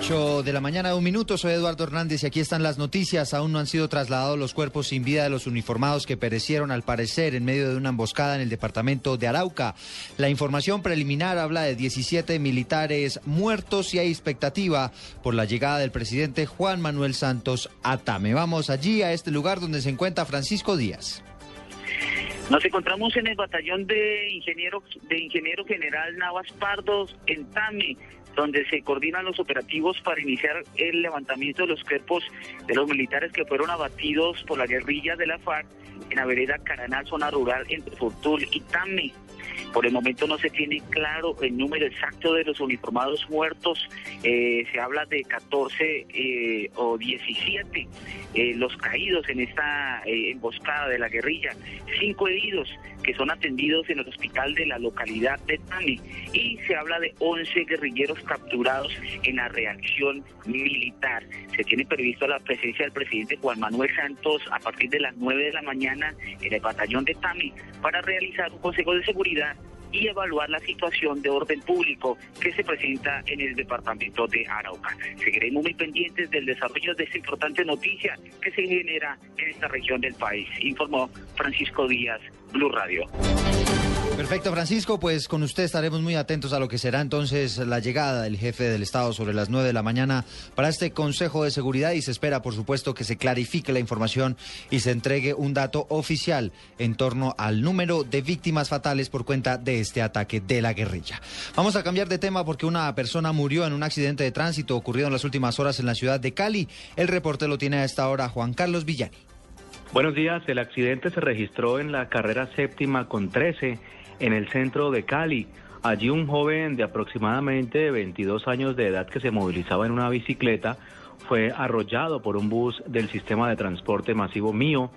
8 de la mañana, un minuto. Soy Eduardo Hernández y aquí están las noticias. Aún no han sido trasladados los cuerpos sin vida de los uniformados que perecieron, al parecer, en medio de una emboscada en el departamento de Arauca. La información preliminar habla de 17 militares muertos y hay expectativa por la llegada del presidente Juan Manuel Santos Atame. Vamos allí, a este lugar donde se encuentra Francisco Díaz. Nos encontramos en el batallón de ingeniero, de ingeniero general Navas Pardos en Tame, donde se coordinan los operativos para iniciar el levantamiento de los cuerpos de los militares que fueron abatidos por la guerrilla de la FARC en la vereda Caranal, zona rural entre Fortul y Tame. Por el momento no se tiene claro el número exacto de los uniformados muertos. Eh, se habla de 14 eh, o 17 eh, los caídos en esta emboscada de la guerrilla. Cinco heridos que son atendidos en el hospital de la localidad de Tami. Y se habla de 11 guerrilleros capturados en la reacción militar. Se tiene previsto la presencia del presidente Juan Manuel Santos a partir de las 9 de la mañana en el batallón de Tami para realizar un consejo de seguridad y evaluar la situación de orden público que se presenta en el departamento de Arauca. Seguiremos muy pendientes del desarrollo de esta importante noticia que se genera en esta región del país, informó Francisco Díaz, Blue Radio. Perfecto, Francisco. Pues con usted estaremos muy atentos a lo que será entonces la llegada del jefe del Estado sobre las 9 de la mañana para este Consejo de Seguridad y se espera, por supuesto, que se clarifique la información y se entregue un dato oficial en torno al número de víctimas fatales por cuenta de este ataque de la guerrilla. Vamos a cambiar de tema porque una persona murió en un accidente de tránsito ocurrido en las últimas horas en la ciudad de Cali. El reporte lo tiene a esta hora Juan Carlos Villani. Buenos días. El accidente se registró en la carrera séptima con 13 en el centro de Cali. Allí un joven de aproximadamente 22 años de edad que se movilizaba en una bicicleta fue arrollado por un bus del sistema de transporte masivo mío.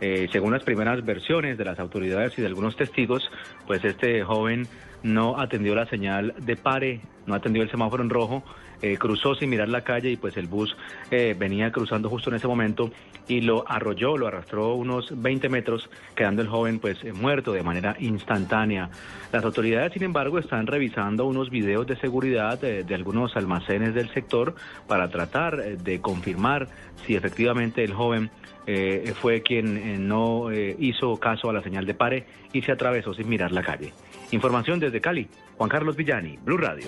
Eh, según las primeras versiones de las autoridades y de algunos testigos, pues este joven no atendió la señal de pare, no atendió el semáforo en rojo, eh, cruzó sin mirar la calle y pues el bus eh, venía cruzando justo en ese momento y lo arrolló, lo arrastró unos 20 metros, quedando el joven pues eh, muerto de manera instantánea. Las autoridades, sin embargo, están revisando unos videos de seguridad de, algunos almacenes del sector para tratar de confirmar si efectivamente el joven fue quien no hizo caso a la señal de pare y se atravesó sin mirar la calle. Información desde Cali, Juan Carlos Villani, Blue Radio.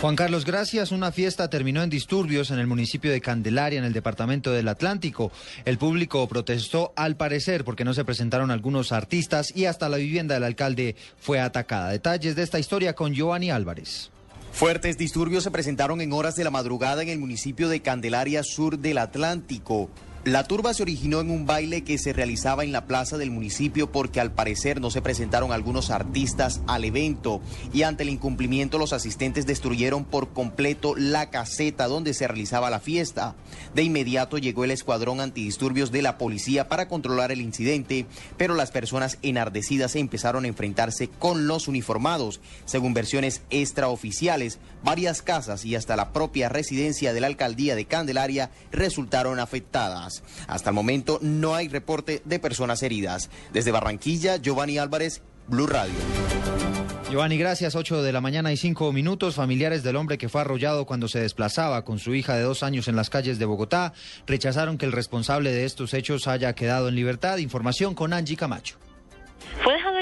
Juan Carlos, gracias. Una fiesta terminó en disturbios en el municipio de Candelaria, en el departamento del Atlántico. El público protestó al parecer porque no se presentaron algunos artistas y hasta la vivienda del alcalde fue atacada. Detalles de esta historia con Giovanni Álvarez. Fuertes disturbios se presentaron en horas de la madrugada en el municipio de Candelaria Sur del Atlántico. La turba se originó en un baile que se realizaba en la plaza del municipio porque al parecer no se presentaron algunos artistas al evento y ante el incumplimiento los asistentes destruyeron por completo la caseta donde se realizaba la fiesta. De inmediato llegó el escuadrón antidisturbios de la policía para controlar el incidente, pero las personas enardecidas empezaron a enfrentarse con los uniformados. Según versiones extraoficiales, varias casas y hasta la propia residencia de la alcaldía de Candelaria resultaron afectadas. Hasta el momento no hay reporte de personas heridas. Desde Barranquilla, Giovanni Álvarez, Blue Radio. Giovanni, gracias. 8 de la mañana y 5 minutos. Familiares del hombre que fue arrollado cuando se desplazaba con su hija de dos años en las calles de Bogotá rechazaron que el responsable de estos hechos haya quedado en libertad. Información con Angie Camacho.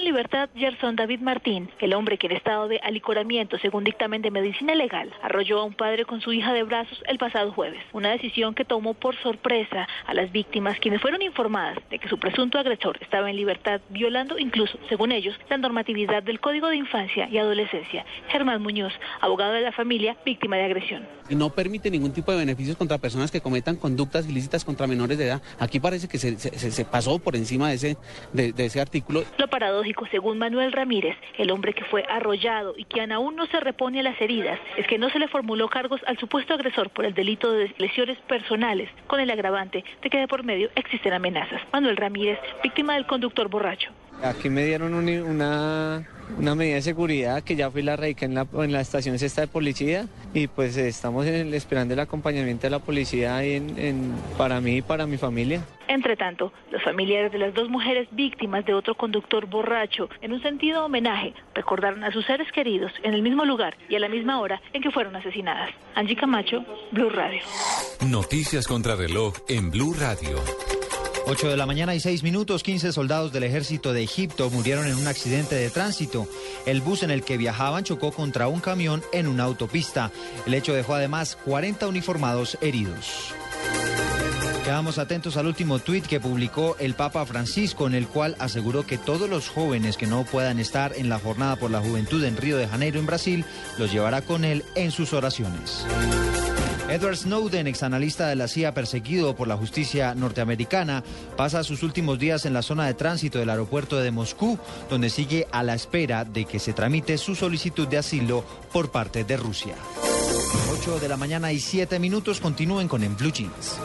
Libertad Gerson David Martín, el hombre que en estado de alicoramiento, según dictamen de medicina legal, arrolló a un padre con su hija de brazos el pasado jueves. Una decisión que tomó por sorpresa a las víctimas, quienes fueron informadas de que su presunto agresor estaba en libertad, violando incluso, según ellos, la normatividad del Código de Infancia y Adolescencia. Germán Muñoz, abogado de la familia, víctima de agresión. No permite ningún tipo de beneficios contra personas que cometan conductas ilícitas contra menores de edad. Aquí parece que se, pasó por encima de ese, de ese artículo paradójico según Manuel Ramírez, el hombre que fue arrollado y quien aún no se repone a las heridas, es que no se le formuló cargos al supuesto agresor por el delito de lesiones personales, con el agravante de que de por medio existen amenazas. Manuel Ramírez, víctima del conductor borracho. Aquí me dieron una, una medida de seguridad que ya fui la radica en la, en la estación sexta de policía y pues estamos esperando el acompañamiento de la policía en, para mí y para mi familia. Entre tanto, los familiares de las dos mujeres víctimas de otro conductor borracho, en un sentido homenaje, recordaron a sus seres queridos en el mismo lugar y a la misma hora en que fueron asesinadas. Angie Camacho, Blue Radio. Noticias contra reloj en Blue Radio. 8 de la mañana y 6 minutos, 15 soldados del ejército de Egipto murieron en un accidente de tránsito. El bus en el que viajaban chocó contra un camión en una autopista. El hecho dejó además 40 uniformados heridos. Quedamos atentos al último tuit que publicó el Papa Francisco, en el cual aseguró que todos los jóvenes que no puedan estar en la jornada por la juventud en Río de Janeiro, en Brasil, los llevará con él en sus oraciones. Edward Snowden, exanalista de la CIA perseguido por la justicia norteamericana, pasa sus últimos días en la zona de tránsito del aeropuerto de Moscú, donde sigue a la espera de que se tramite su solicitud de asilo por parte de Rusia. 8 de la mañana y 7 minutos continúen con En Blue Jeans.